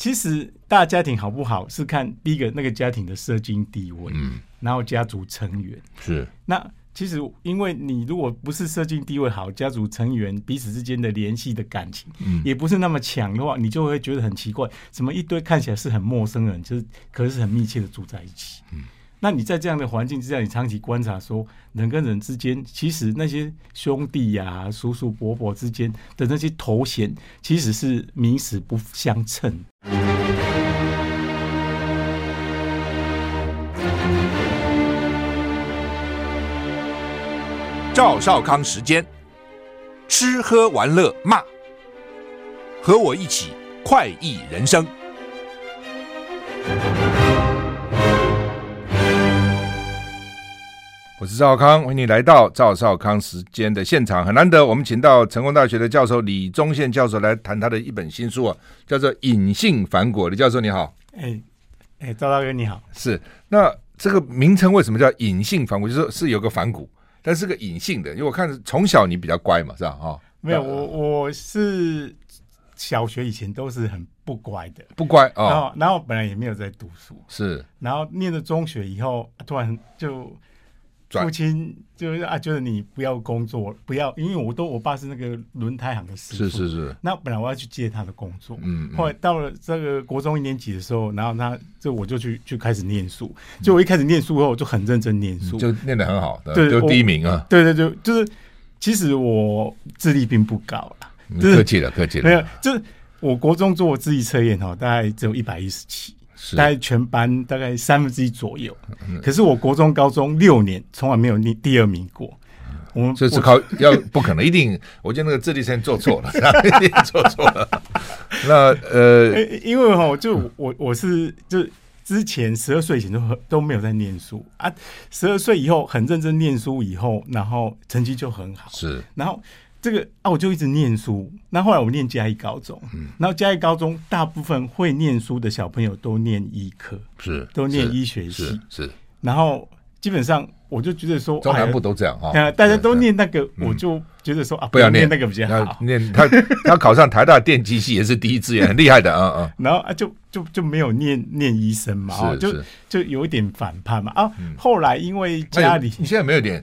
其实大家庭好不好是看第一个那个家庭的社经地位，嗯，然后家族成员是那。其实，因为你如果不是社经地位好，家族成员彼此之间的联系的感情，嗯，也不是那么强的话，你就会觉得很奇怪，怎么一堆看起来是很陌生人，就是可是很密切的住在一起。嗯，那你在这样的环境之下，你长期观察说，人跟人之间，其实那些兄弟呀、叔叔伯伯之间的那些头衔，其实是名实不相称。赵少康时间，吃喝玩乐骂，和我一起快意人生。我是赵康，欢迎你来到赵少康时间的现场。很难得，我们请到成功大学的教授李宗宪教授来谈他的一本新书啊，叫做《隐性反骨》。李教授你好，哎哎，赵大哥你好。是，那这个名称为什么叫隐性反骨？就是说是有个反骨。但是个隐性的，因为我看从小你比较乖嘛，是吧？哈，没有，我我是小学以前都是很不乖的，不乖啊。然后，然后本来也没有在读书，是。然后念了中学以后，突然就父亲就是啊，觉得你不要工作，不要，因为我都我爸是那个轮胎行的师傅，是是是。那本来我要去接他的工作，嗯，后来到了这个国中一年级的时候，然后他就我就去就开始念书，就我一开始念书后，我就很认真念书，就念得很好，对，就第一名啊，对对对，就是其实我智力并不高啦，客气了客气了，没有，就是我国中做智力测验哈，大概只有一百一十七。大概全班大概三分之一左右，可是我国中、高中六年从来没有第第二名过。我们这是考要不可能，一定，我觉得那个智力线做错了，一定做错了。那呃，因为哈，就我我是就之前十二岁以前都都没有在念书啊，十二岁以后很认真念书以后，然后成绩就很好，是，然后。这个啊，我就一直念书。那后来我念嘉义高中，嗯，然后嘉义高中大部分会念书的小朋友都念医科，是都念医学系，是，是。然后基本上我就觉得说，中南部都这样啊，哎、大家都念那个，我就觉得说、嗯、啊，不要念那个比较好。念他他考上台大电机系也是第一志愿，很厉害的啊啊。然后啊，就就就没有念念医生嘛，就就有一点反叛嘛啊。后来因为家里，你现在没有点。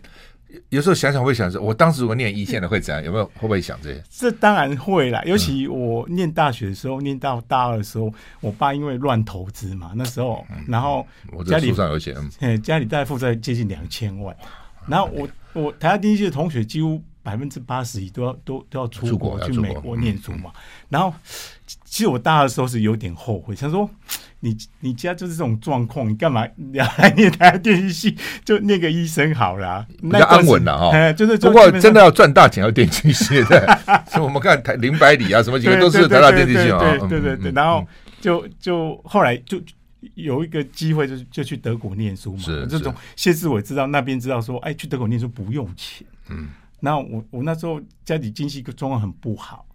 有时候想想会想说，我当时如果念一线的会怎样？有没有会不会想这些？这当然会啦。尤其我念大学的时候，念到大二的时候，我爸因为乱投资嘛，那时候，然后家里书上有写，哎，家里大概负债接近两千万。然后我我台大第一届的同学几乎百分之八十一都要都都要出国去美国念书嘛。然后其实我大二的时候是有点后悔，想说。你你家就是这种状况，你干嘛来念台大电机系？就念个医生好了，比较安稳了哈。就是不过真的要赚大钱，要电机系的。所以我们看台林百里啊，什么几个都是台大电机系啊。对对对，然后就就后来就有一个机会，就就去德国念书嘛。是这种谢志伟知道那边知道说，哎，去德国念书不用钱。嗯。然后我我那时候家里经济状况很不好，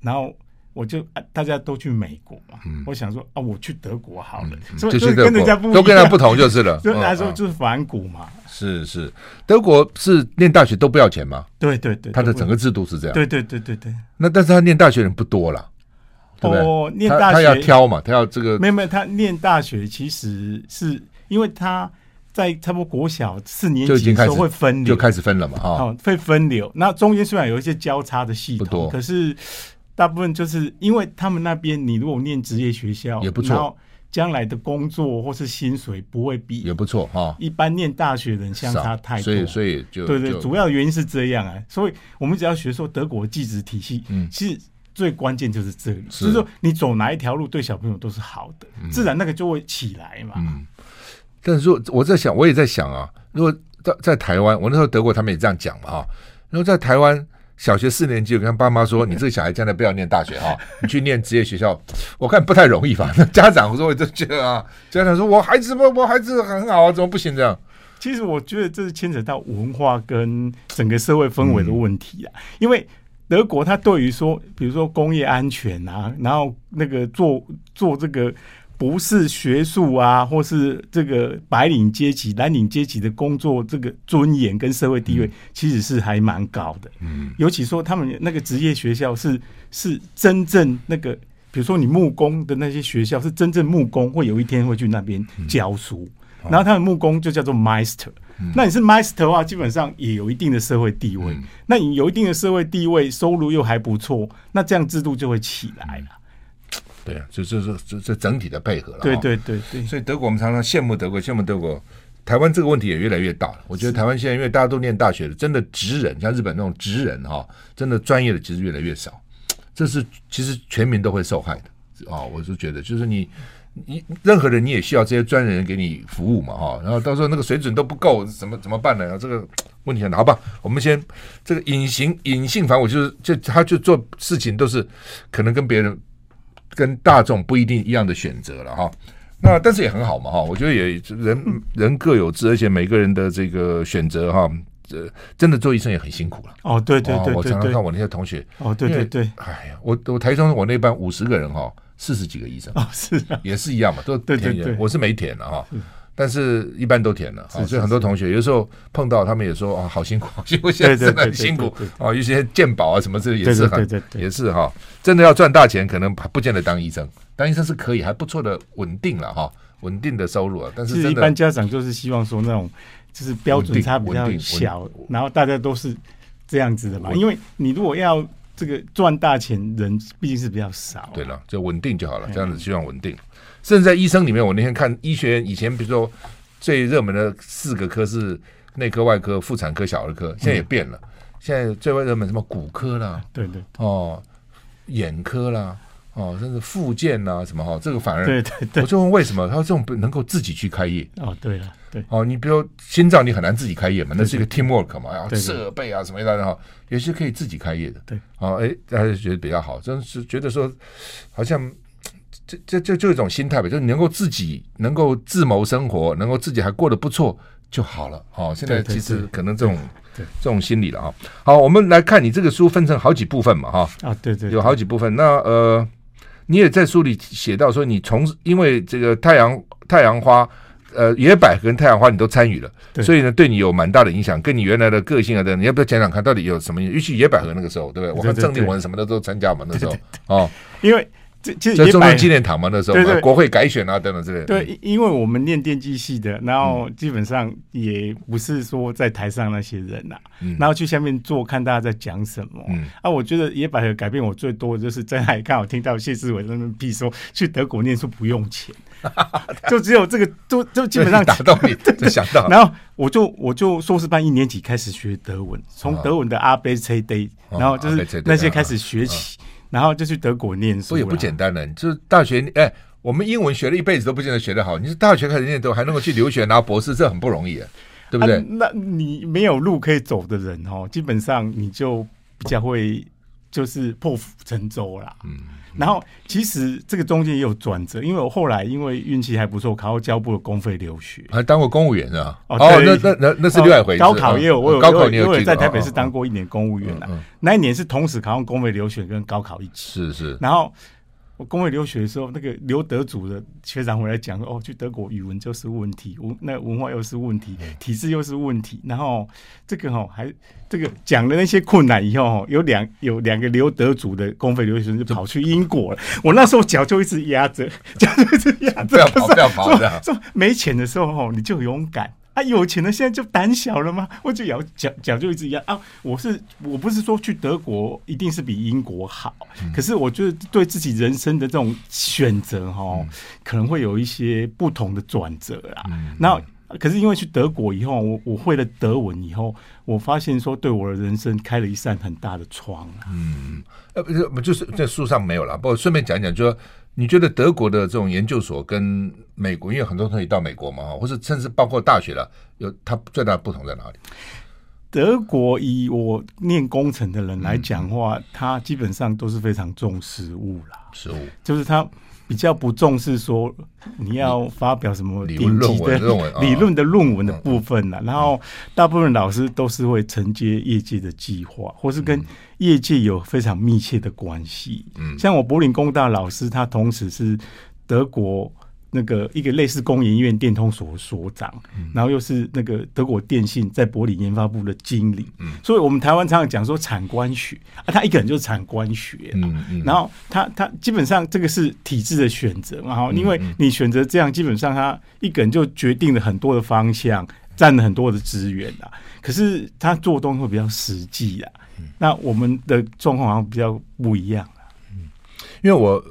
然后。我就大家都去美国嘛，嗯、我想说啊，我去德国好了，嗯、就是跟人家不都跟人家不同就是了。就来说就是反骨嘛。是是，德国是念大学都不要钱吗？对对对，他的整个制度是这样。对对对对对。那但是他念大学人不多了，对不对？哦，念大学他，他要挑嘛，他要这个。没有没有，他念大学其实是因为他在差不多国小四年级的时候会分流，就开始分了嘛，哈、哦，会分流。那中间虽然有一些交叉的系统，可是。大部分就是因为他们那边，你如果念职业学校也不错，然后将来的工作或是薪水不会比也不错哈。一般念大学的人相差太多，所以所以就对对，主要原因是这样啊。所以我们只要学说德国的技职体系，嗯，其实最关键就是这里，就是说你走哪一条路对小朋友都是好的，自然那个就会起来嘛。嗯，但是说我在想，我也在想啊，如果在在台湾，我那时候德国他们也这样讲嘛哈。然后在台湾。小学四年级，我跟爸妈说：“你这个小孩将来不要念大学哈，你去念职业学校，我看不太容易吧？”那家长说：“我就觉得啊，家长说我孩子不，我孩子很好啊，怎么不行这样？”其实我觉得这是牵扯到文化跟整个社会氛围的问题啊。因为德国它对于说，比如说工业安全啊，然后那个做做这个。不是学术啊，或是这个白领阶级、蓝领阶级的工作，这个尊严跟社会地位，嗯、其实是还蛮高的。嗯，尤其说他们那个职业学校是是真正那个比如说你木工的那些学校，是真正木工会有一天会去那边教书，嗯、然后他的木工就叫做 master。嗯、那你是 master 的话，基本上也有一定的社会地位。嗯、那你有一定的社会地位，收入又还不错，那这样制度就会起来了。对啊，就就是这这整体的配合了。对对对对，所以德国我们常常羡慕德国，羡慕德国。台湾这个问题也越来越大了。我觉得台湾现在因为大家都念大学了，真的职人像日本那种职人哈，真的专业的其实越来越少。这是其实全民都会受害的啊！我是觉得，就是你你任何人你也需要这些专人给你服务嘛哈。然后到时候那个水准都不够，怎么怎么办呢？这个问题很大。好吧，我们先这个隐形隐性反我就是就他就做事情都是可能跟别人跟大众不一定一样的选择了哈。那但是也很好嘛哈，我觉得也人人各有志，而且每个人的这个选择哈，呃，真的做医生也很辛苦了。哦，对对对，我常常看我那些同学。哦，对对对。哎呀，我我台中我那班五十个人哈，四十几个医生。啊，是啊，也是一样嘛，都填对对对，我是没填的哈。但是一般都填了，所以很多同学有时候碰到他们也说啊，好辛苦，好辛苦，现在真的很辛苦啊。一些鉴宝啊什么这也是很，也是哈，真的要赚大钱，可能不见得当医生，当医生是可以，还不错的稳定了哈，稳定的收入啊。但是一般家长就是希望说那种就是标准差比较小，然后大家都是这样子的嘛。因为你如果要这个赚大钱，人毕竟是比较少。对了，就稳定就好了，这样子希望稳定。甚至在医生里面，我那天看医学院以前，比如说最热门的四个科是内科、外科、妇产科、小儿科，现在也变了。现在最为热门什么骨科啦，对对哦，眼科啦，哦，甚至复健啦什么哈，这个反而对对对，我就问为什么他这种不能够自己去开业？哦，对了，对哦，你比如心脏，你很难自己开业嘛，那是一个 teamwork 嘛，然后设备啊什么一大堆哈，有些可以自己开业的。对，哦，哎，大家就觉得比较好，真是觉得说好像。这这就就一种心态吧，就是你能够自己能够自谋生活，能够自己还过得不错就好了。哦，现在其实可能这种这种心理了哈。好，我们来看你这个书分成好几部分嘛哈。啊，对对，有好几部分。那呃，你也在书里写到说，你从因为这个太阳太阳花呃野百合跟太阳花你都参与了，所以呢对你有蛮大的影响，跟你原来的个性啊等，你要不要讲讲看到底有什么？尤其野百合那个时候，对不对？我看郑丽文什么的都参加嘛，那时候哦，因为。这其实中央纪念堂嘛，那时候对对国会改选啊等等之类的。对，因为我们念电机系的，然后基本上也不是说在台上那些人呐，然后去下面坐看大家在讲什么。啊，我觉得野百合改变我最多的就是在那里看，我听到谢志伟在那边屁说去德国念书不用钱，就只有这个，就就基本上打动你，就想到。然后我就我就硕士班一年级开始学德文，从德文的阿贝 C D，然后就是那些开始学起。然后就去德国念书，不也不简单了。就是大学，哎，我们英文学了一辈子都不见得学得好。你是大学开始念都还能够去留学拿博士，这很不容易啊，对不对？啊、那你没有路可以走的人哦，基本上你就比较会就是破釜沉舟啦。嗯。然后其实这个中间也有转折，因为我后来因为运气还不错，考到教部的公费留学，还当过公务员是吧？哦，那那那那是另外一回事。高考也有，我有高考，因为在台北市当过一年公务员啊。那一年是同时考上公费留学跟高考一起。是是。然后我公费留学的时候，那个留德组的学长回来讲说：“哦，去德国语文就是问题，文那文化又是问题，体制又是问题。然后这个哈还。”这个讲了那些困难以后，有两有两个留德组的公费留学生就跑去英国了。我那时候脚就一直压着，脚就一直压着，不要跑，不要跑的。说没钱的时候哦，你就勇敢啊；有钱的现在就胆小了吗？我就要讲讲就一直一样啊。我是我不是说去德国一定是比英国好，可是我觉得对自己人生的这种选择哈，可能会有一些不同的转折啦。那。可是因为去德国以后，我我会了德文以后，我发现说对我的人生开了一扇很大的窗啊。嗯，呃，不是，就是在书上没有了。不过顺便讲讲，就说你觉得德国的这种研究所跟美国，因为很多同学到美国嘛，或是甚至包括大学了，有它最大的不同在哪里？德国以我念工程的人来讲的话，他、嗯、基本上都是非常重实务啦，实务就是他。比较不重视说你要发表什么顶级的 理论的论文的部分了，然后大部分老师都是会承接业界的计划，或是跟业界有非常密切的关系。嗯，像我柏林工大老师，他同时是德国那个一个类似工研院电通所所长，嗯、然后又是那个德国电信在柏林研发部的经理，嗯，所以我们台湾常常讲说产官学啊，他一个人就是产官学，嗯嗯，然后他他基本上这个是体制的选择，然后因为你选择这样，基本上他一个人就决定了很多的方向，占了很多的资源啊，可是他做东西会比较实际啊，嗯、那我们的状况好像比较不一样，嗯，因为我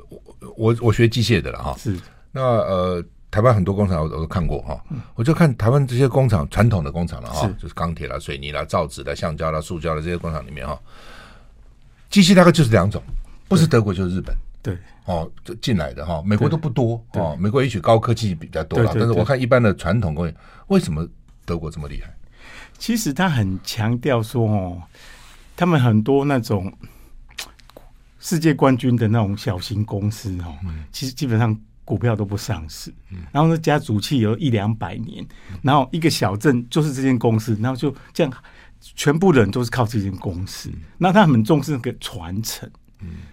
我我学机械的了哈，是。那呃，台湾很多工厂我都看过哈，我就看台湾这些工厂传统的工厂了哈，就是钢铁啦、水泥啦、造纸的、橡胶啦、塑胶的这些工厂里面哈，机器大概就是两种，不是德国就是日本，对。哦，进来的哈，美国都不多哦，美国也许高科技比较多啦，但是我看一般的传统工业，为什么德国这么厉害？其实他很强调说哦，他们很多那种世界冠军的那种小型公司哦，其实基本上。股票都不上市，然后呢，家族企业有一两百年，然后一个小镇就是这间公司，然后就这样，全部人都是靠这间公司。那他很重视那个传承，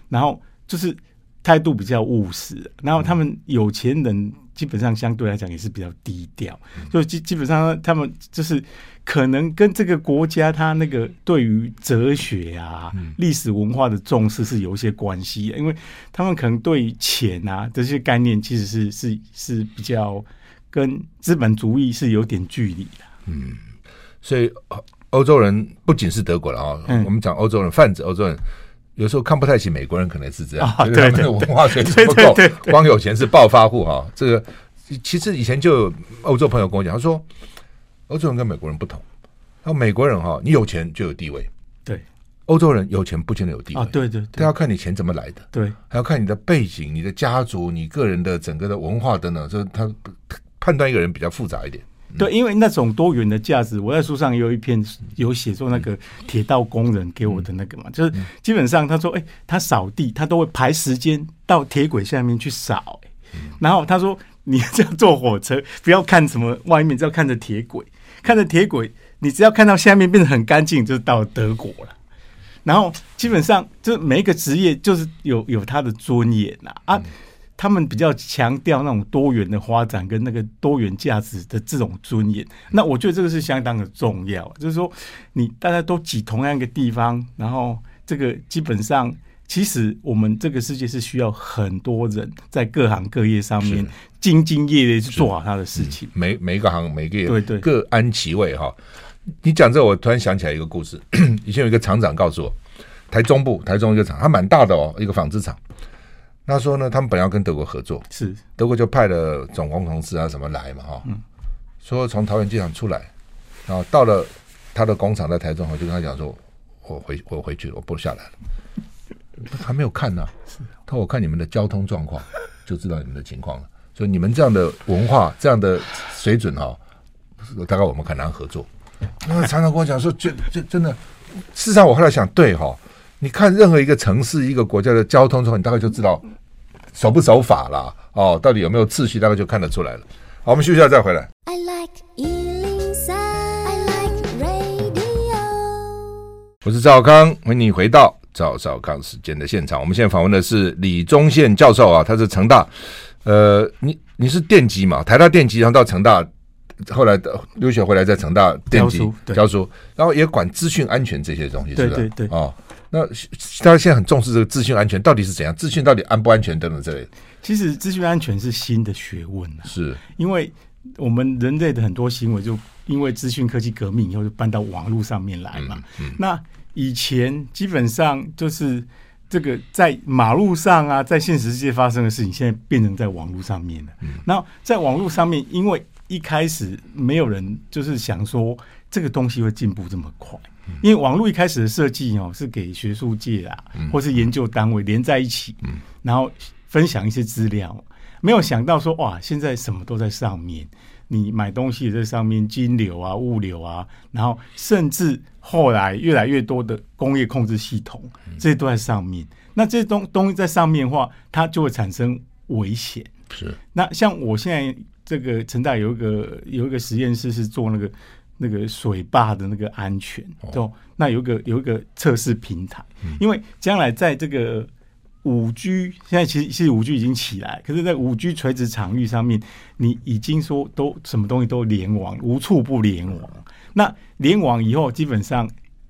然后就是态度比较务实，然后他们有钱人。基本上相对来讲也是比较低调，就基基本上他们就是可能跟这个国家他那个对于哲学啊、历史文化的重视是有一些关系，因为他们可能对钱啊这些概念其实是是是比较跟资本主义是有点距离的。嗯，所以欧洲人不仅是德国了啊，我们讲欧洲人泛指欧洲人。有时候看不太起美国人，可能是这样，哦、对对对，他们的文化水平不够，光有钱是暴发户哈。这个其实以前就有欧洲朋友跟我讲，他说欧洲人跟美国人不同，他说美国人哈，你有钱就有地位，对，欧洲人有钱不见得有地位，哦、对对对，他要看你钱怎么来的，对，还要看你的背景、你的家族、你个人的整个的文化等等，这他判断一个人比较复杂一点。对，因为那种多元的价值，我在书上也有一篇有写作那个铁道工人给我的那个嘛，就是基本上他说，哎，他扫地他都会排时间到铁轨下面去扫，然后他说，你这样坐火车不要看什么外面，只要看着铁轨，看着铁轨，你只要看到下面变得很干净，就是到德国了。然后基本上就每一个职业就是有有他的尊严呐啊。他们比较强调那种多元的发展跟那个多元价值的这种尊严，那我觉得这个是相当的重要。就是说，你大家都挤同样一个地方，然后这个基本上，其实我们这个世界是需要很多人在各行各业上面兢兢业业去做好他的事情。每每一个行每个业对对各安其位哈。你讲这，我突然想起来一个故事。以前有一个厂长告诉我，台中部台中一个厂，它蛮大的哦，一个纺织厂。他说呢，他们本来要跟德国合作，是。德国就派了总工程师啊什么来嘛哈，嗯、说从桃园机场出来，然后到了他的工厂在台中，我就跟他讲说，我回我回去了，我不下来了，还没有看呢、啊，他说我看你们的交通状况就知道你们的情况了，所以你们这样的文化这样的水准哈，大概我们很难合作。那常常跟我讲说，这这真的，事实上我后来想，对哈。你看任何一个城市、一个国家的交通之后，你大概就知道守不守法啦哦，到底有没有秩序，大概就看得出来了。好，我们休息一下再回来。I like 103, I like radio。我是赵少康，欢迎你回到赵少康时间的现场。我们现在访问的是李宗宪教授啊，他是成大，呃，你你是电机嘛？台大电机，然后到成大，后来留学回来在成大电机教书，教书，然后也管资讯安全这些东西，是吧？对对对，哦。那大家现在很重视这个资讯安全，到底是怎样？资讯到底安不安全等等之类的。其实资讯安全是新的学问啊，是因为我们人类的很多行为，就因为资讯科技革命以后，就搬到网络上面来嘛。嗯嗯、那以前基本上就是这个在马路上啊，在现实世界发生的事情，现在变成在网络上面了。嗯、那在网络上面，因为一开始没有人就是想说这个东西会进步这么快。因为网络一开始的设计哦，是给学术界啊，或是研究单位连在一起，然后分享一些资料。没有想到说哇，现在什么都在上面，你买东西也在上面，金流啊、物流啊，然后甚至后来越来越多的工业控制系统，这些都在上面。那这些东东西在上面的话，它就会产生危险。是。那像我现在这个成大有一个有一个实验室是做那个。那个水坝的那个安全，哦，那有一个有一个测试平台，因为将来在这个五 G 现在其实其实五 G 已经起来，可是，在五 G 垂直场域上面，你已经说都什么东西都联网，无处不联网。那联网以后，基本上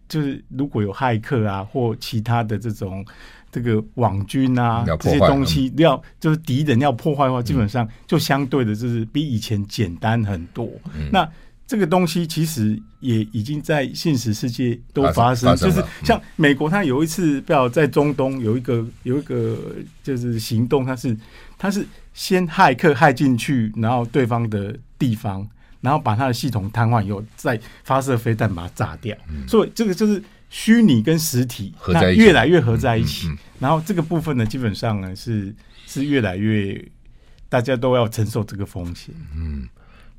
就是如果有骇客啊，或其他的这种这个网军啊这些东西要就是敌人要破坏的话，基本上就相对的就是比以前简单很多。嗯、那这个东西其实也已经在现实世界都发生，就是像美国，它有一次不要在中东有一个有一个就是行动，它是它是先骇客骇进去，然后对方的地方，然后把它的系统瘫痪以后，再发射飞弹把它炸掉。所以这个就是虚拟跟实体那越来越合在一起，然后这个部分呢，基本上呢是是越来越大家都要承受这个风险。嗯。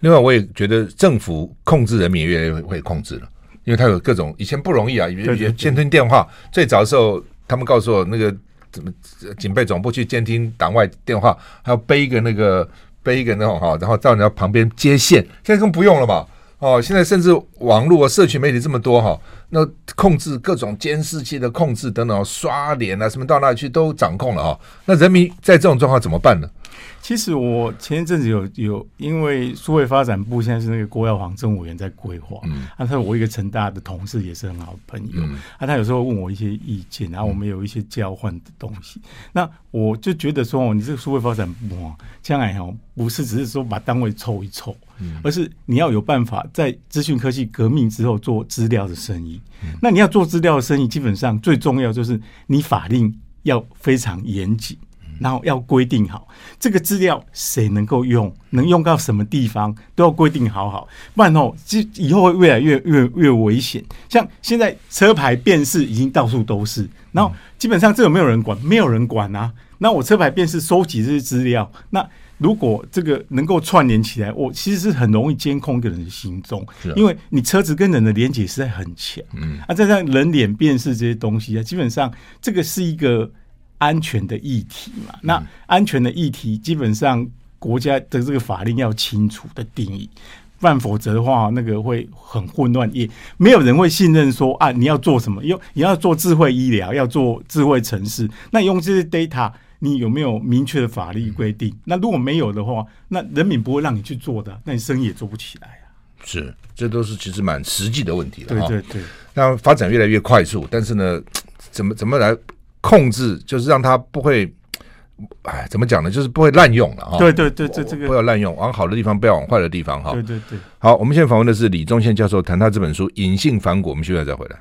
另外，我也觉得政府控制人民越来越会控制了，因为他有各种以前不容易啊，以前监听电话，最早的时候，他们告诉我那个怎么警备总部去监听党外电话，还要背一个那个背一个那种哈，然后到人家旁边接线，现在更不用了嘛。哦，现在甚至网络啊、社群媒体这么多哈，那控制各种监视器的控制等等，刷脸啊什么到那里去都掌控了哈。那人民在这种状况怎么办呢？其实我前一阵子有有，因为数位发展部现在是那个郭耀煌政务委员在规划，嗯，啊，他我一个成大的同事也是很好的朋友，嗯，啊，他有时候问我一些意见，然后我们有一些交换的东西，嗯，那我就觉得说，你这个数位发展部啊，将来哈不是只是说把单位凑一凑，嗯，而是你要有办法在资讯科技革命之后做资料的生意，嗯，那你要做资料的生意，基本上最重要就是你法令要非常严谨。然后要规定好这个资料谁能够用，能用到什么地方都要规定好好，不然哦，以后会越来越越越危险。像现在车牌辨识已经到处都是，然后基本上这个没有人管，没有人管啊。那我车牌辨识收集这些资料，那如果这个能够串联起来，我其实是很容易监控一个人的行踪，因为你车子跟人的连接实在很强。嗯，啊，再加上人脸辨识这些东西啊，基本上这个是一个。安全的议题嘛，那安全的议题基本上国家的这个法令要清楚的定义，不然否则的话，那个会很混乱，也没有人会信任说啊，你要做什么？用你要做智慧医疗，要做智慧城市，那用这些 data，你有没有明确的法律规定？那如果没有的话，那人民不会让你去做的，那你生意也做不起来啊。是，这都是其实蛮实际的问题了。对对对，那发展越来越快速，但是呢，怎么怎么来？控制就是让他不会，哎，怎么讲呢？就是不会滥用了啊。对对对，这这个不要滥用，往好的地方，不要往坏的地方哈。对对对。好，我们现在访问的是李宗宪教授，谈他这本书《隐性反骨》。我们现在再回来。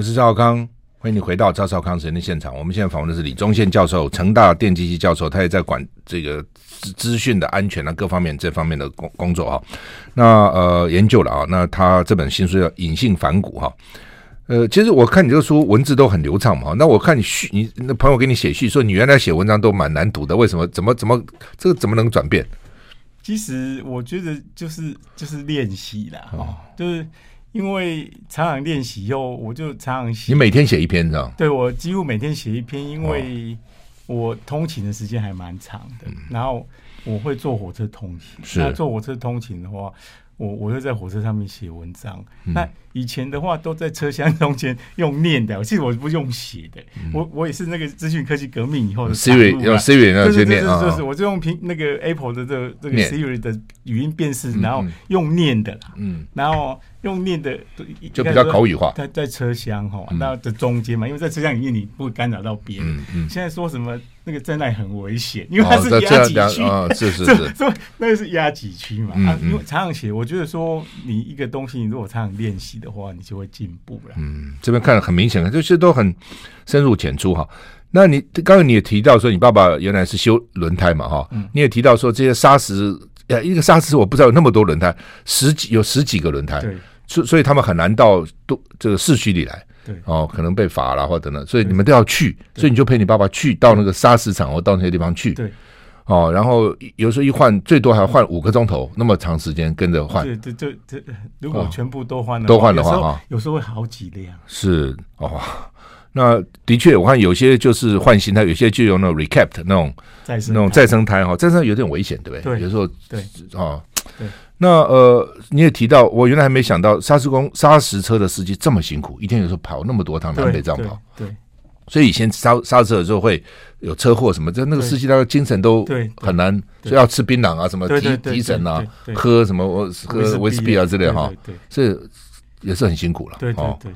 我是赵少康，欢迎你回到赵少康时间的现场。我们现在访问的是李宗宪教授，成大电机系教授，他也在管这个。资讯的安全啊，各方面这方面的工工作啊，那呃研究了啊，那他这本新书叫《隐性反骨》哈，呃，其实我看你这个书文字都很流畅嘛，那我看你序，你那朋友给你写序说你原来写文章都蛮难读的，为什么？怎么怎么这个怎么能转变？其实我觉得就是就是练习啦，哦，就是因为常常练习以后，我就常常写。你每天写一篇是吧？对，我几乎每天写一篇，因为。我通勤的时间还蛮长的，然后我会坐火车通勤。是，那坐火车通勤的话，我我会在火车上面写文章。那以前的话都在车厢中间用念的，其实我不用写的。我我也是那个资讯科技革命以后的 Siri 用 Siri 那些念啊，就是我就用苹那个 Apple 的这个这个 Siri 的语音辨识，然后用念的啦，嗯，然后。用念的就比较口语化，在在车厢哈，那的中间嘛，因为在车厢里面你不会干扰到别人。嗯嗯。现在说什么那个在那里很危险，因为它是压挤区啊，是是是，那个是压挤区嘛。啊，因为常常写，我觉得说你一个东西，你如果常常练习的话，你就会进步了。嗯，这边看得很明显的，这些都很深入浅出哈。那你刚刚你也提到说，你爸爸原来是修轮胎嘛哈，你也提到说这些砂石，呃，一个砂石我不知道有那么多轮胎，十几有十几个轮胎。对。所所以他们很难到都这个市区里来，对。哦，可能被罚了或等等，所以你们都要去，所以你就陪你爸爸去到那个砂石场或到那些地方去，对。哦，然后有时候一换最多还要换五个钟头，那么长时间跟着换，对对对对，如果全部都换了，都换的话哈，有时候会好几辆，是哦，那的确我看有些就是换新胎，有些就用那种 recap 那种那种再生胎哈，再生有点危险，对不对？对，有时候对。哦。对那呃，你也提到，我原来还没想到砂石工砂石车的司机这么辛苦，一天有时候跑那么多趟南北这样跑。对。对所以以前刹刹车的时候会有车祸什么，就那个司机他的精神都很难，所以要吃槟榔啊，什么提提神啊，喝什么我喝威士忌啊之类哈，这也是很辛苦了。对对对，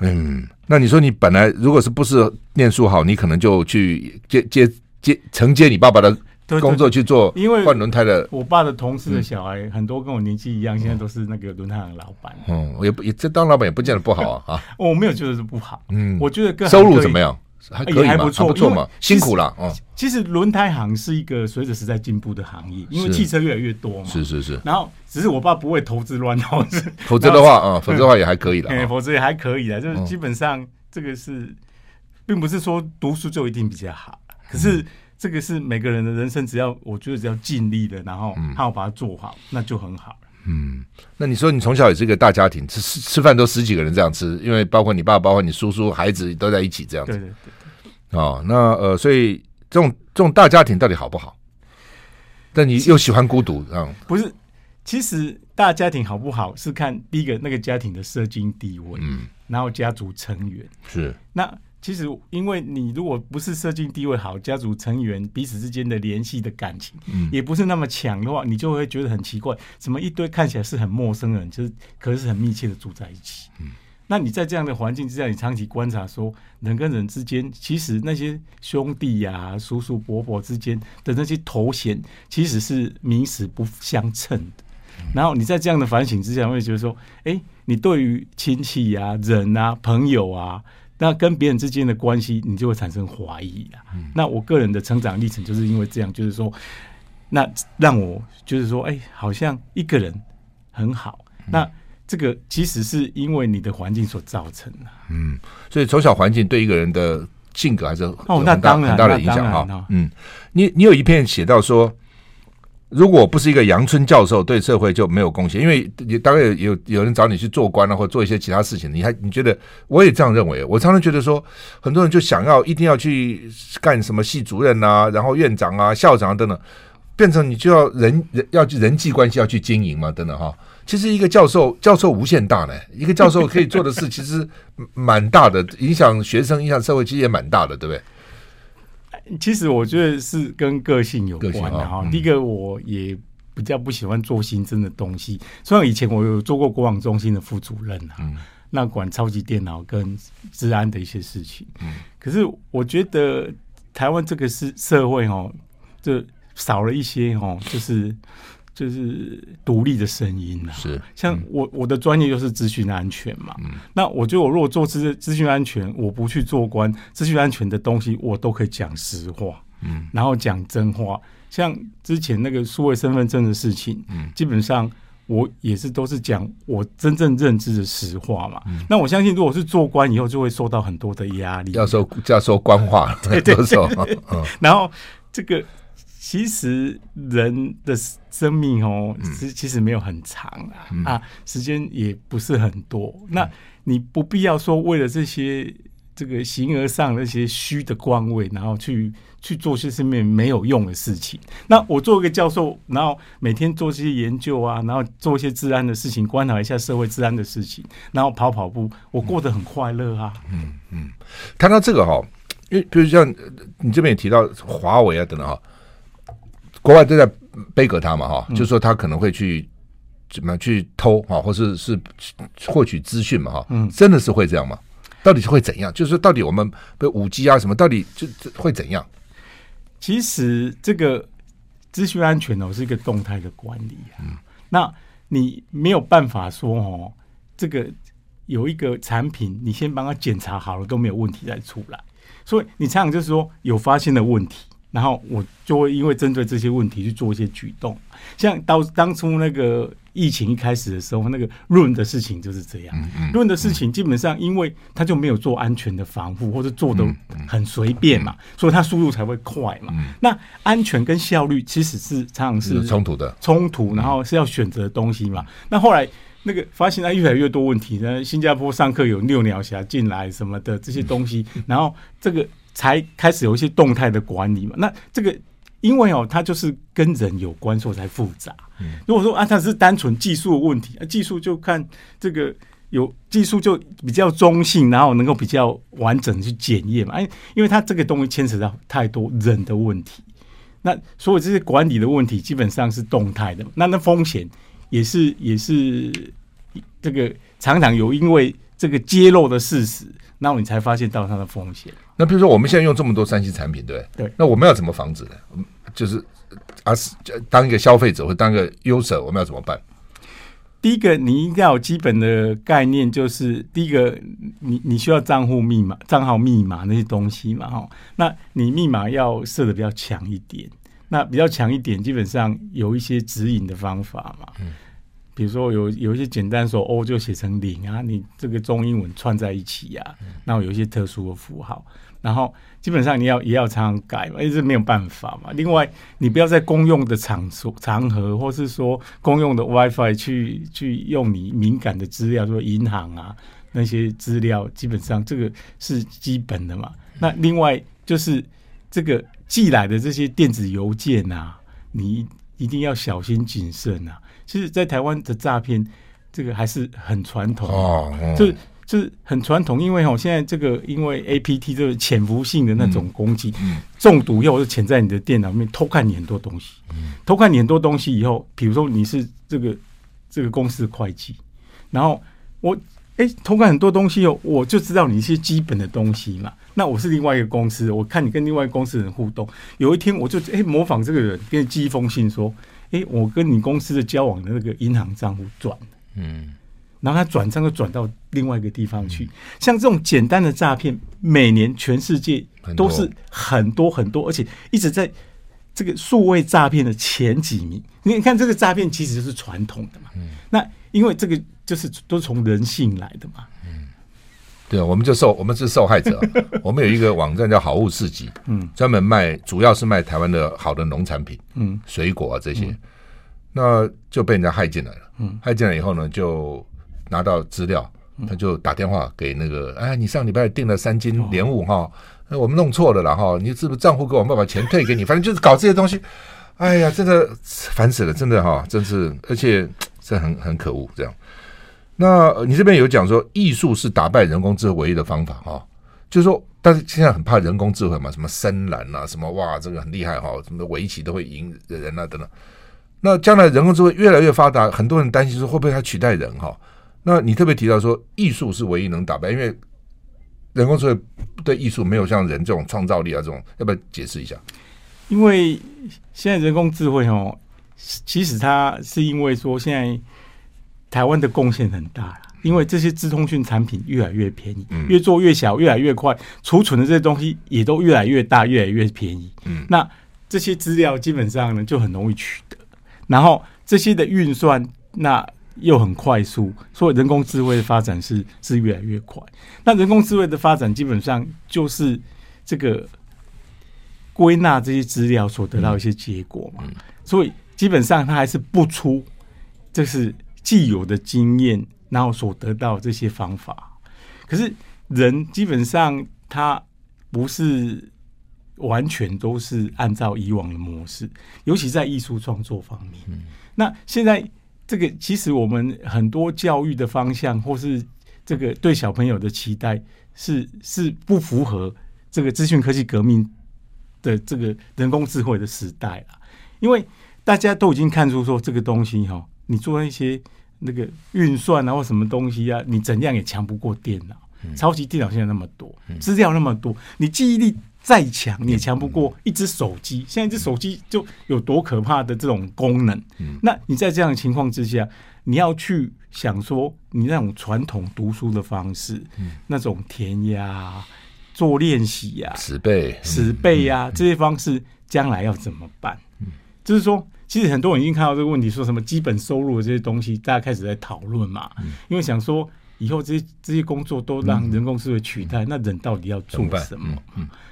嗯，那你说你本来如果是不是念书好，你可能就去接接接承接你爸爸的。工作去做，因为换轮胎的，我爸的同事的小孩很多跟我年纪一样，现在都是那个轮胎行的老板。嗯，也不也这当老板也不见得不好啊 啊！我没有觉得是不好，嗯，我觉得更收入怎么样？还可以，还不错，不错嘛，辛苦了哦。其实轮胎行是一个随着时代进步的行业，因为汽车越来越多嘛。是是是。然后只是我爸不会投资乱投资，否则的话啊，否则的话也还可以了。哎，否则也还可以的，就是基本上这个是，并不是说读书就一定比较好，可是。这个是每个人的人生，只要我觉得只要尽力了，然后好好把它做好，那就很好。嗯，那你说你从小也是一个大家庭，吃吃吃饭都十几个人这样吃，因为包括你爸，包括你叔叔，孩子都在一起这样子。对对对对。哦，那呃，所以这种这种大家庭到底好不好？但你又喜欢孤独，嗯，不是。其实大家庭好不好是看第一个那个家庭的社经地位，嗯，然后家族成员是那。其实，因为你如果不是社经地位好，家族成员彼此之间的联系的感情，嗯，也不是那么强的话，你就会觉得很奇怪，怎么一堆看起来是很陌生人，就是可是很密切的住在一起。嗯，那你在这样的环境之下，你长期观察说，人跟人之间，其实那些兄弟呀、啊、叔叔伯伯之间的那些头衔，其实是名实不相称的。然后你在这样的反省之下，会觉得说，哎，你对于亲戚呀、啊、人啊、朋友啊。那跟别人之间的关系，你就会产生怀疑啊。嗯、那我个人的成长历程就是因为这样，就是说，那让我就是说，哎、欸，好像一个人很好。嗯、那这个其实是因为你的环境所造成的。嗯，所以从小环境对一个人的性格还是很大、哦、那当然很大的影响哈。嗯，你你有一篇写到说。如果不是一个阳春教授，对社会就没有贡献，因为你大概有有人找你去做官啊，或做一些其他事情，你还你觉得？我也这样认为。我常常觉得说，很多人就想要一定要去干什么系主任啊，然后院长啊、校长啊等等，变成你就要人人要去人际关系要去经营嘛，等等哈。其实一个教授，教授无限大呢，一个教授可以做的事其实蛮大的，影响学生、影响社会，其实也蛮大的，对不对？其实我觉得是跟个性有关的哈。第一个，我也比较不喜欢做新增的东西。虽然以前我有做过国网中心的副主任啊，嗯、那管超级电脑跟治安的一些事情。嗯、可是我觉得台湾这个是社会哦，就少了一些哦，就是。就是独立的声音了，是像我我的专业就是资讯安全嘛，嗯，那我觉得我如果做资资讯安全，我不去做官，资讯安全的东西我都可以讲实话，嗯，然后讲真话，像之前那个数位身份证的事情，嗯，基本上我也是都是讲我真正认知的实话嘛，嗯，那我相信如果是做官以后就会受到很多的压力，要说要说官话，对对对，嗯，然后这个。其实人的生命哦，其其实没有很长啊，嗯、啊，时间也不是很多。嗯、那你不必要说为了这些这个形而上那些虚的官位，然后去去做些什么没有用的事情。那我做一个教授，然后每天做这些研究啊，然后做一些治安的事情，观察一下社会治安的事情，然后跑跑步，我过得很快乐啊。嗯嗯，谈到这个哈，因为比如像你这边也提到华为啊等等哈。国外都在背革他嘛，哈，就是说他可能会去怎么去偷啊，或是是获取资讯嘛，哈，嗯，真的是会这样吗？到底是会怎样？就是说到底我们被五 G 啊什么，到底就会怎样？其实这个资讯安全哦是一个动态的管理啊，嗯，那你没有办法说哦，这个有一个产品你先帮他检查好了都没有问题再出来，所以你常常就是说有发现的问题。然后我就会因为针对这些问题去做一些举动，像当当初那个疫情一开始的时候，那个润的事情就是这样。润的事情基本上因为他就没有做安全的防护，或者做的很随便嘛，所以他速度才会快嘛。那安全跟效率其实是常常是冲突的，冲突，然后是要选择东西嘛。那后来那个发现他越来越多问题呢，新加坡上课有六鸟侠进来什么的这些东西，然后这个。才开始有一些动态的管理嘛，那这个因为哦，它就是跟人有关，所以才复杂。如果说啊，它是单纯技术的问题，技术就看这个有技术就比较中性，然后能够比较完整去检验嘛。哎，因为它这个东西牵扯到太多人的问题，那所以这些管理的问题基本上是动态的，那那风险也是也是这个常常有因为这个揭露的事实，然后你才发现到它的风险。那比如说我们现在用这么多三 C 产品，对对，那我们要怎么防止呢？就是啊，当一个消费者或当一个 user，我们要怎么办？第一个，你应该有基本的概念，就是第一个，你你需要账户密码、账号密码那些东西嘛，哈。那你密码要设的比较强一点，那比较强一点，基本上有一些指引的方法嘛。嗯。比如说有有一些简单说 O 就写成零啊，你这个中英文串在一起呀、啊，然后有一些特殊的符号，然后基本上你要也要常常改嘛，因为这没有办法嘛。另外，你不要在公用的场所场合，或是说公用的 WiFi 去去用你敏感的资料，说银行啊那些资料，基本上这个是基本的嘛。那另外就是这个寄来的这些电子邮件啊，你一定要小心谨慎啊。其实，在台湾的诈骗，这个还是很传统哦，就是就是很传统，因为哦，现在这个因为 APT 这个潜伏性的那种攻击，中毒以后就潜在你的电脑里面偷看你很多东西，偷看你很多东西以后，比如说你是这个这个公司的会计，然后我哎偷看很多东西哦，我就知道你一些基本的东西嘛。那我是另外一个公司，我看你跟另外一个公司的人互动，有一天我就哎模仿这个人，给你寄一封信说。哎，我跟你公司的交往的那个银行账户转，嗯，然后他转账又转到另外一个地方去。像这种简单的诈骗，每年全世界都是很多。很多，而且一直在这个数位诈骗的前几名。你看这个诈骗其实是传统的嘛，嗯，那因为这个就是都是从人性来的嘛，嗯，对啊，我们就受我们是受害者。我们有一个网站叫好物市集，嗯，专门卖主要是卖台湾的好的农产品，嗯，水果啊这些。那就被人家害进来了，嗯，害进来以后呢，就拿到资料，他就打电话给那个，哎，你上礼拜订了三斤莲雾哈，我们弄错了了哈，你是不是账户给我们把钱退给你？反正就是搞这些东西，哎呀，真的烦死了，真的哈，真是，而且这很很可恶这样。那你这边有讲说，艺术是打败人工智慧唯一的方法哈，就是说，但是现在很怕人工智慧嘛，什么深蓝啊，什么哇，这个很厉害哈，什么围棋都会赢人啊等等。那将来人工智慧越来越发达，很多人担心说会不会它取代人哈？那你特别提到说艺术是唯一能打败，因为人工智慧对艺术没有像人这种创造力啊，这种要不要解释一下？因为现在人工智慧哦，其实它是因为说现在台湾的贡献很大，因为这些资通讯产品越来越便宜，越做越小，越来越快，储存的这些东西也都越来越大，越来越便宜。嗯，那这些资料基本上呢就很容易取得。然后这些的运算，那又很快速，所以人工智慧的发展是是越来越快。那人工智慧的发展基本上就是这个归纳这些资料所得到一些结果嘛。所以基本上它还是不出，这是既有的经验，然后所得到这些方法。可是人基本上他不是。完全都是按照以往的模式，尤其在艺术创作方面。嗯、那现在这个其实我们很多教育的方向，或是这个对小朋友的期待是，是是不符合这个资讯科技革命的这个人工智慧的时代了。因为大家都已经看出说，这个东西哈，你做一些那个运算啊，或什么东西啊，你怎样也强不过电脑。嗯、超级电脑现在那么多，资料那么多，你记忆力。再强你也强不过一只手机。现在一只手机就有多可怕的这种功能。那你在这样的情况之下，你要去想说，你那种传统读书的方式，那种填鸭、做练习呀、死背、死背呀这些方式，将来要怎么办？就是说，其实很多人已经看到这个问题，说什么基本收入的这些东西，大家开始在讨论嘛。因为想说，以后这些这些工作都让人工智慧取代，那人到底要做什么？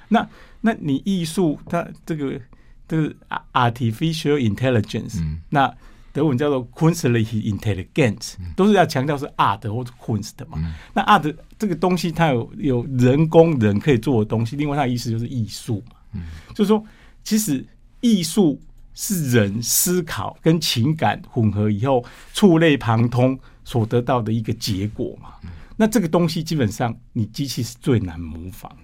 那，那你艺术它这个这个 artificial intelligence，嗯，那德文叫做 künstliche Intelligenz，都是要强调是 art 或者 kunst 嘛。嗯，那 art 这个东西它有有人工人可以做的东西，另外它的意思就是艺术嘛。嗯，就是说其实艺术是人思考跟情感混合以后触类旁通所得到的一个结果嘛。那这个东西基本上你机器是最难模仿的。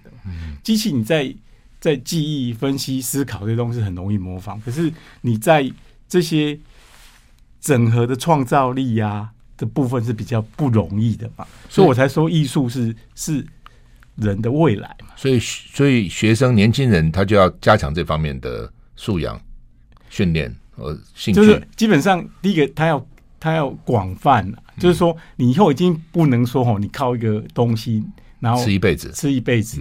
机器你在在记忆、分析、思考这些东西很容易模仿，可是你在这些整合的创造力呀、啊、的部分是比较不容易的嘛。所以我才说艺术是是人的未来嘛。所以所以学生年轻人他就要加强这方面的素养。训练和兴趣，就是基本上第一个，他要他要广泛、嗯、就是说你以后已经不能说哦，你靠一个东西然后吃一辈子，吃一辈子。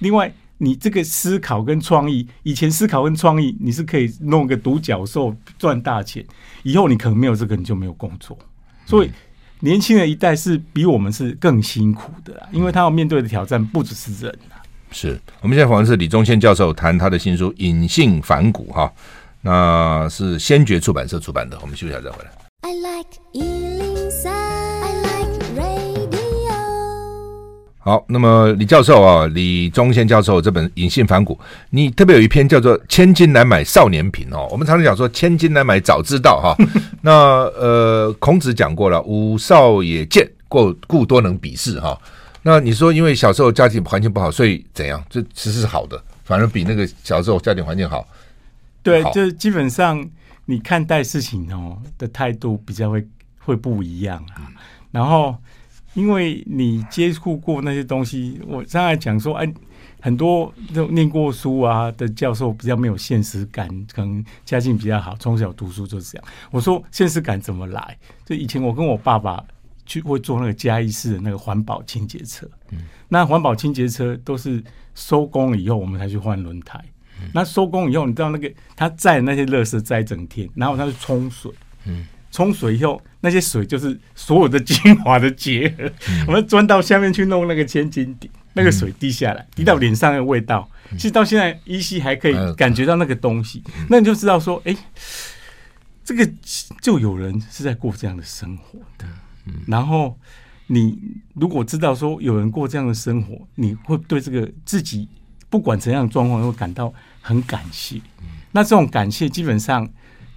另外，你这个思考跟创意，以前思考跟创意你是可以弄个独角兽赚大钱，以后你可能没有这个，你就没有工作。所以年轻的一代是比我们是更辛苦的，因为他要面对的挑战不只是人啊。是我们现在访问是李宗宪教授，谈他的新书《隐性反骨》哈。那是先觉出版社出版的，我们休息一下再回来。I like 103, I like 好，那么李教授啊，李宗宪教授这本《隐性反骨》，你特别有一篇叫做《千金难买少年贫》哦。我们常常讲说“千金难买早知道”哈。那呃，孔子讲过了，“吾少也贱，过故多能鄙视”哈。那你说，因为小时候家庭环境不好，所以怎样？这其实是好的，反而比那个小时候家庭环境好。对，就基本上你看待事情哦的态度比较会会不一样啊。然后，因为你接触过那些东西，我刚才讲说，哎，很多都念过书啊的教授比较没有现实感，可能家境比较好，从小读书就是这样。我说现实感怎么来？就以前我跟我爸爸去会坐那个嘉义市的那个环保清洁车，嗯那环保清洁车都是收工了以后我们才去换轮胎。那收工以后，你知道那个他载那些垃圾载整天，然后他就冲水，嗯，冲水以后那些水就是所有的精华的结合，嗯、我们钻到下面去弄那个千斤顶，那个水滴下来，滴到脸上的味道，其实到现在依稀还可以感觉到那个东西，那你就知道说，哎，这个就有人是在过这样的生活的，然后你如果知道说有人过这样的生活，你会对这个自己不管怎样的状况会感到。很感谢，那这种感谢基本上，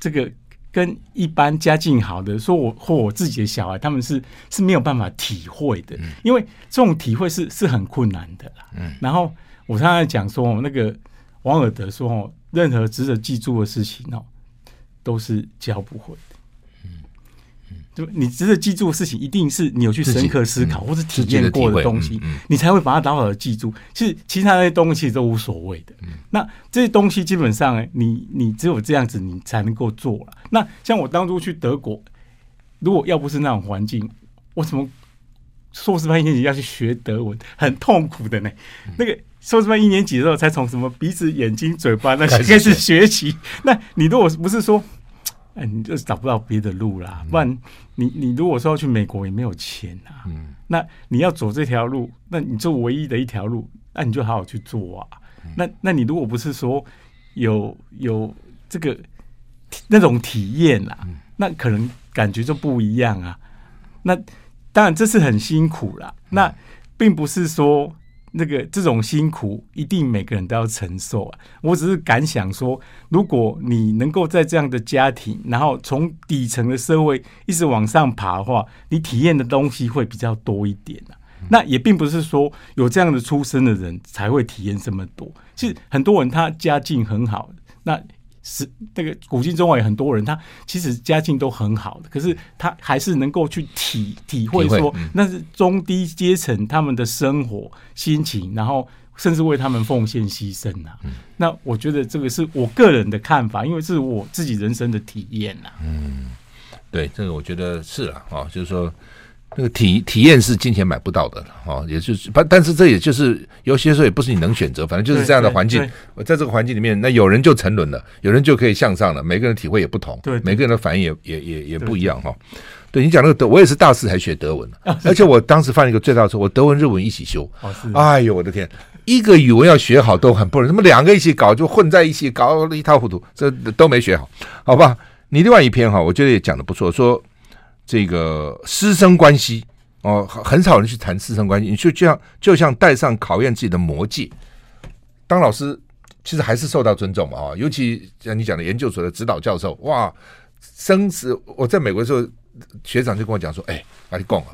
这个跟一般家境好的说我或我自己的小孩，他们是是没有办法体会的，因为这种体会是是很困难的啦。嗯，然后我刚才讲说，那个王尔德说，哦，任何值得记住的事情哦，都是教不会的。就你值得记住的事情，一定是你有去深刻思考或是体验过的东西，你才会把它牢牢的记住。其实其他那些东西都无所谓的。那这些东西基本上，你你只有这样子，你才能够做了。那像我当初去德国，如果要不是那种环境，我怎么硕士班一年级要去学德文，很痛苦的呢？那个硕士班一年级的时候，才从什么鼻子、眼睛、嘴巴那些开 始学习。那你如果不是说，哎，你就是找不到别的路啦。不然你，你你如果说要去美国，也没有钱啊。嗯，那你要走这条路，那你就唯一的一条路，那你就好好去做啊。那那你如果不是说有有这个那种体验啦，那可能感觉就不一样啊。那当然这是很辛苦啦。那并不是说。那个这种辛苦一定每个人都要承受啊！我只是敢想说，如果你能够在这样的家庭，然后从底层的社会一直往上爬的话，你体验的东西会比较多一点啊。那也并不是说有这样的出身的人才会体验这么多。其实很多人他家境很好，那。是那个古今中外有很多人，他其实家境都很好的，可是他还是能够去体体会说，那是中低阶层他们的生活心情，然后甚至为他们奉献牺牲呐。那我觉得这个是我个人的看法，因为是我自己人生的体验呐。嗯，对，这个我觉得是啊，啊，就是说。那个体体验是金钱买不到的哦，也就是，但但是这也就是有些时候也不是你能选择，反正就是这样的环境。我在这个环境里面，那有人就沉沦了，有人就可以向上了。每个人体会也不同，对，每个人的反应也也也也不一样哈。对你讲那个德，我也是大四才学德文，而且我当时犯了一个最大的错，我德文日文一起修。哎呦我的天，一个语文要学好都很不容易，他们两个一起搞就混在一起搞了一塌糊涂，这都没学好，好吧？你另外一篇哈，我觉得也讲的不错，说。这个师生关系哦，很少人去谈师生关系。你就这样，就像戴上考验自己的魔戒。当老师其实还是受到尊重嘛啊，尤其像你讲的研究所的指导教授，哇，生死！我在美国的时候，学长就跟我讲说，哎，哪里讲啊？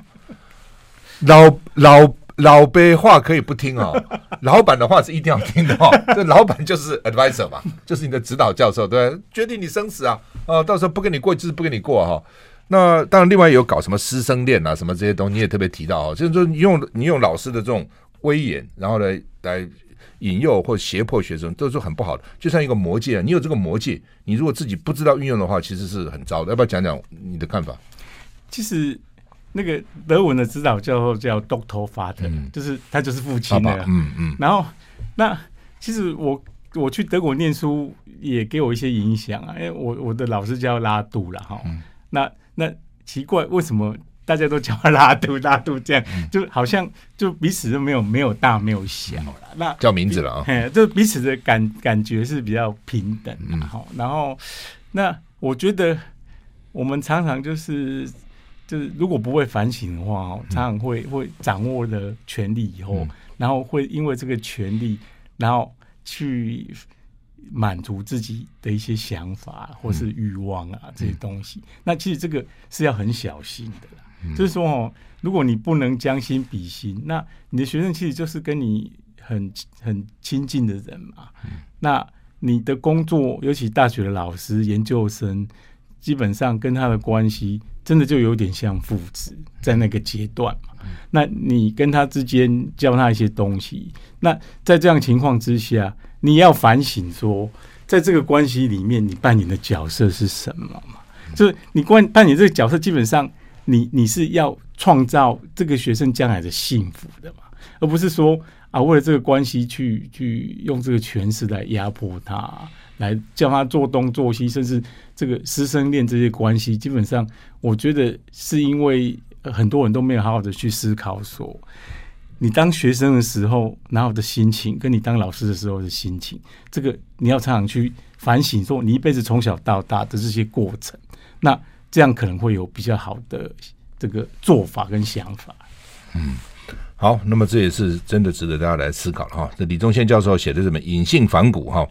老老老辈话可以不听哦，老板的话是一定要听的哦。这老板就是 advisor 嘛，就是你的指导教授，对，决定你生死啊，哦，到时候不跟你过就是不跟你过哈。那当然，另外有搞什么师生恋啊，什么这些东西，你也特别提到哦，就是说你用你用老师的这种威严，然后来来。引诱或胁迫学生都是很不好的，就像一个魔戒啊，你有这个魔戒，你如果自己不知道运用的话，其实是很糟的。要不要讲讲你的看法？其实那个德文的指导教授叫 Doctor Vater，嗯，就是他就是父亲的，嗯嗯。然后那其实我我去德国念书也给我一些影响啊，因为我我的老师叫拉杜了哈。那那奇怪为什么？大家都叫他拉肚拉肚，这样就好像就彼此都没有没有大没有小了。那叫名字了啊，嘿，就彼此的感感觉是比较平等的哈。然后，那我觉得我们常常就是就是如果不会反省的话，常常会会掌握了权力以后，然后会因为这个权力，然后去满足自己的一些想法或是欲望啊这些东西。那其实这个是要很小心的。就是说哦，如果你不能将心比心，那你的学生其实就是跟你很很亲近的人嘛。那你的工作，尤其大学的老师、研究生，基本上跟他的关系，真的就有点像父子，在那个阶段嘛。那你跟他之间教他一些东西，那在这样情况之下，你要反省说，在这个关系里面，你扮演的角色是什么嘛？就是你关扮演这个角色，基本上。你你是要创造这个学生将来的幸福的嘛，而不是说啊，为了这个关系去去用这个权势来压迫他，来叫他做东做西，甚至这个师生恋这些关系，基本上我觉得是因为很多人都没有好好的去思考说，你当学生的时候，然后的心情，跟你当老师的时候的心情，这个你要常常去反省，说你一辈子从小到大的这些过程，那。这样可能会有比较好的这个做法跟想法。嗯，好，那么这也是真的值得大家来思考哈。这李宗宪教授写的这本《隐性反骨》哈，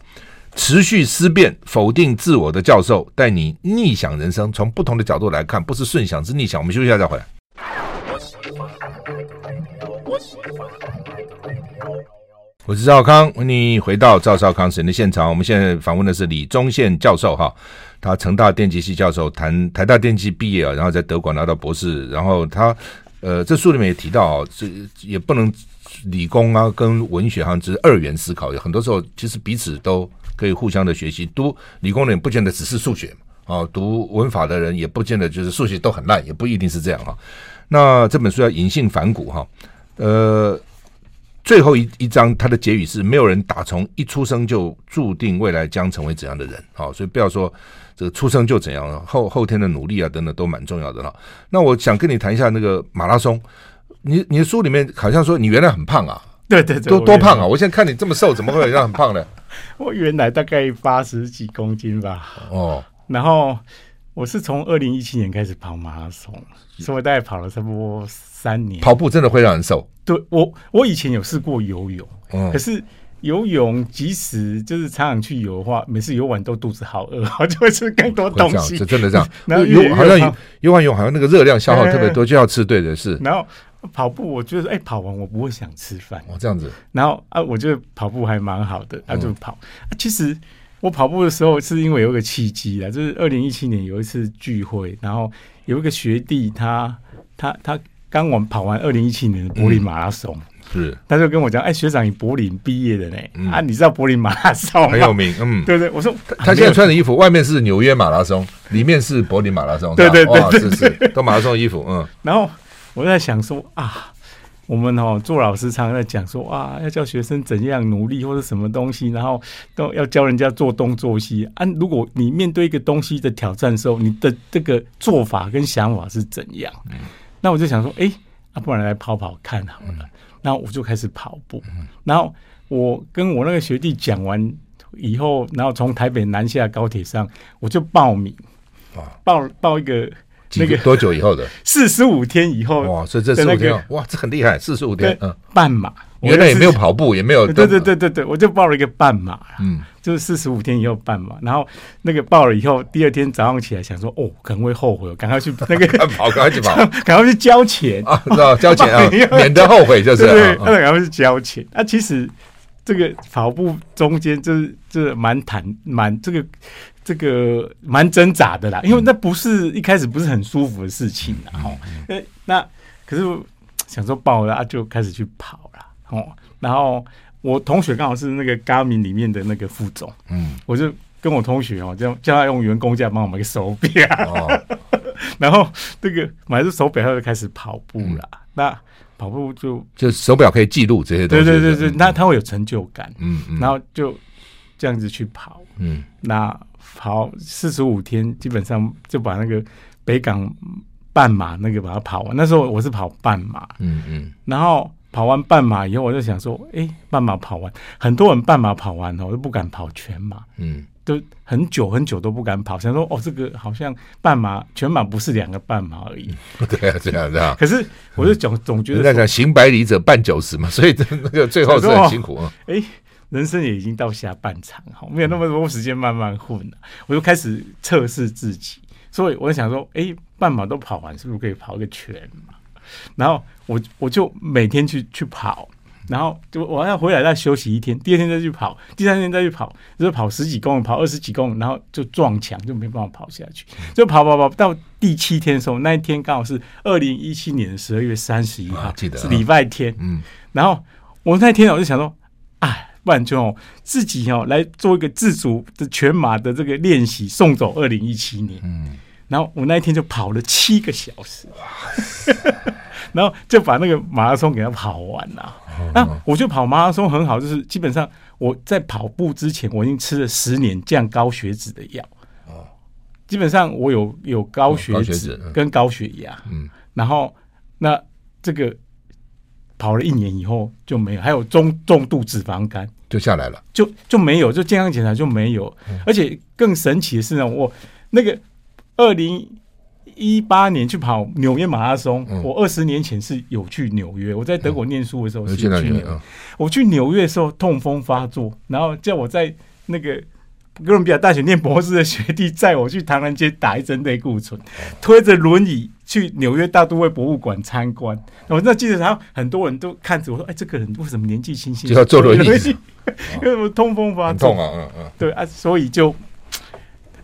持续思辨、否定自我的教授，带你逆想人生，从不同的角度来看，不是顺想，是逆想。我们休息一下再回来。我是赵康，欢迎你回到赵少康时间的现场。我们现在访问的是李宗宪教授哈。他成大电机系教授，谈台大电机毕业啊，然后在德国拿到博士，然后他呃，这书里面也提到啊，这也不能理工啊跟文学好像只是二元思考，有很多时候其实彼此都可以互相的学习。读理工的人不见得只是数学啊，读文法的人也不见得就是数学都很烂，也不一定是这样啊。那这本书叫隐性反骨哈，呃。最后一一章，他的结语是：没有人打从一出生就注定未来将成为怎样的人。好，所以不要说这个出生就怎样，后后天的努力啊等等都蛮重要的哈。那我想跟你谈一下那个马拉松。你你的书里面好像说你原来很胖啊？对对对，多多胖啊！我现在看你这么瘦，怎么会有人很胖呢？我原来大概八十几公斤吧。哦，然后我是从二零一七年开始跑马拉松，所以我大概跑了差不多三年。跑步真的会让人瘦？对我，我以前有试过游泳，嗯、可是游泳即使就是常常去游的话，每次游完都肚子好饿，就会吃更多东西。这真的这样，然后游好像游完泳好像那个热量消耗特别多，就要吃。对的是。然后跑步，我觉得哎，跑完我不会想吃饭。哦，这样子。然后啊，我觉得跑步还蛮好的，那就跑。嗯、其实我跑步的时候是因为有一个契机啊，就是二零一七年有一次聚会，然后有一个学弟他，他他他。刚我们跑完二零一七年的柏林马拉松，嗯、是，他就跟我讲：“哎、欸，学长，你柏林毕业的呢？嗯、啊，你知道柏林马拉松？很有名，嗯，对对。”我说：“他现在穿的衣服，外面是纽约马拉松，里面是柏林马拉松。”对对对，对，是是，都马拉松的衣服，嗯。然后我在想说啊，我们哦做老师常常在讲说啊，要教学生怎样努力或者什么东西，然后都要教人家做东做西。啊，如果你面对一个东西的挑战的时候，你的这个做法跟想法是怎样？嗯、那我就想说，哎、欸。啊，不然来跑跑看好了。然后我就开始跑步。然后我跟我那个学弟讲完以后，然后从台北南下高铁上，我就报名。报报一个那个多久以后的？四十五天以后。哇，所以这四十五天，哇，这很厉害，四十五天。半马，原来也没有跑步，也没有对对对对对，我就报了一个半马，嗯，就是四十五天以后半马，然后那个报了以后，第二天早上起来想说，哦，可能会后悔，赶快去 那个跑，赶快去跑，赶快去交钱啊，知道交钱啊，免得后悔就是，对，赶快去交钱。那，其实这个跑步中间就是就是蛮坦蛮这个这个蛮挣扎的啦，因为那不是一开始不是很舒服的事情啦，哦，那那可是想说爆了啊，就开始去跑了。哦，然后我同学刚好是那个 Garmin 里面的那个副总，嗯，我就跟我同学哦，叫叫他用员工价帮我买个手表，哦、然后这个买这手表，他就开始跑步了。嗯、那跑步就就手表可以记录这些东西，对对对对，那、嗯、他会有成就感，嗯嗯，然后就这样子去跑，嗯，那跑四十五天，基本上就把那个北港半马那个把它跑完。那时候我是跑半马，嗯嗯，然后。跑完半马以后，我就想说，哎、欸，半马跑完，很多人半马跑完我，都不敢跑全马，嗯，都很久很久都不敢跑，想说，哦，这个好像半马全马不是两个半马而已，对啊，这样这样。可是我就总总觉得，在讲行百里者半九十嘛，所以那个最后是很辛苦啊。哎、欸，人生也已经到下半场，好，没有那么多时间慢慢混了，我就开始测试自己，所以我就想说，哎、欸，半马都跑完，是不是可以跑个全马？然后我我就每天去去跑，然后就我要回来再休息一天，第二天再去跑，第三天再去跑，就是跑十几公里，跑二十几公里，然后就撞墙，就没办法跑下去，就跑跑跑到第七天的时候，那一天刚好是二零一七年的十二月三十一号，记得是礼拜天，嗯，然后我那天我就想说，哎，不然就自己哦来做一个自主的全马的这个练习，送走二零一七年，嗯。然后我那一天就跑了七个小时，然后就把那个马拉松给它跑完了。那我就跑马拉松很好，就是基本上我在跑步之前，我已经吃了十年降高血脂的药。基本上我有有高血脂跟高血压。嗯，然后那这个跑了一年以后就没有，还有中重度脂肪肝就下来了，就就没有，就健康检查就没有。而且更神奇的是呢，我那个。二零一八年去跑纽约马拉松，嗯、我二十年前是有去纽约。我在德国念书的时候是去纽约。嗯、我去纽约的时候痛风发作，然后叫我在那个哥伦比亚大学念博士的学弟载我去唐人街打一针类固醇，推着轮椅去纽约大都会博物馆参观。我那记得，然后很多人都看着我说：“哎，这个人为什么年纪轻轻就要坐轮椅？因为我痛风发作啊，嗯嗯，对啊，所以就。”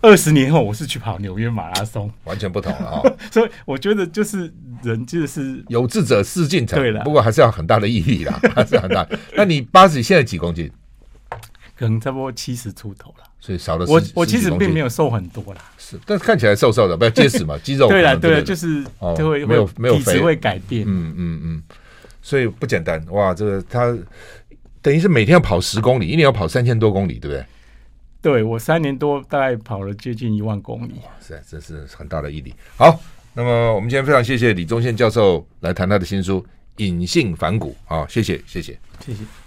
二十年后，我是去跑纽约马拉松，完全不同了啊！所以我觉得就是人就是 有志者事竟成，对了。不过还是要很大的毅力啦，还是很大。那你八十现在几公斤？可能差不多七十出头了，所以少了。我我其实并没有瘦很多啦，是，但是看起来瘦瘦的，不要结实嘛，肌肉。对了对了，就是就会没有没有体质会改变，嗯嗯嗯，所以不简单哇！这个他等于是每天要跑十公里，一年要跑三千多公里，对不对？对，我三年多大概跑了接近一万公里，是，这是很大的毅力。好，那么我们今天非常谢谢李宗宪教授来谈他的新书《隐性反骨》啊，谢谢，谢谢，谢谢。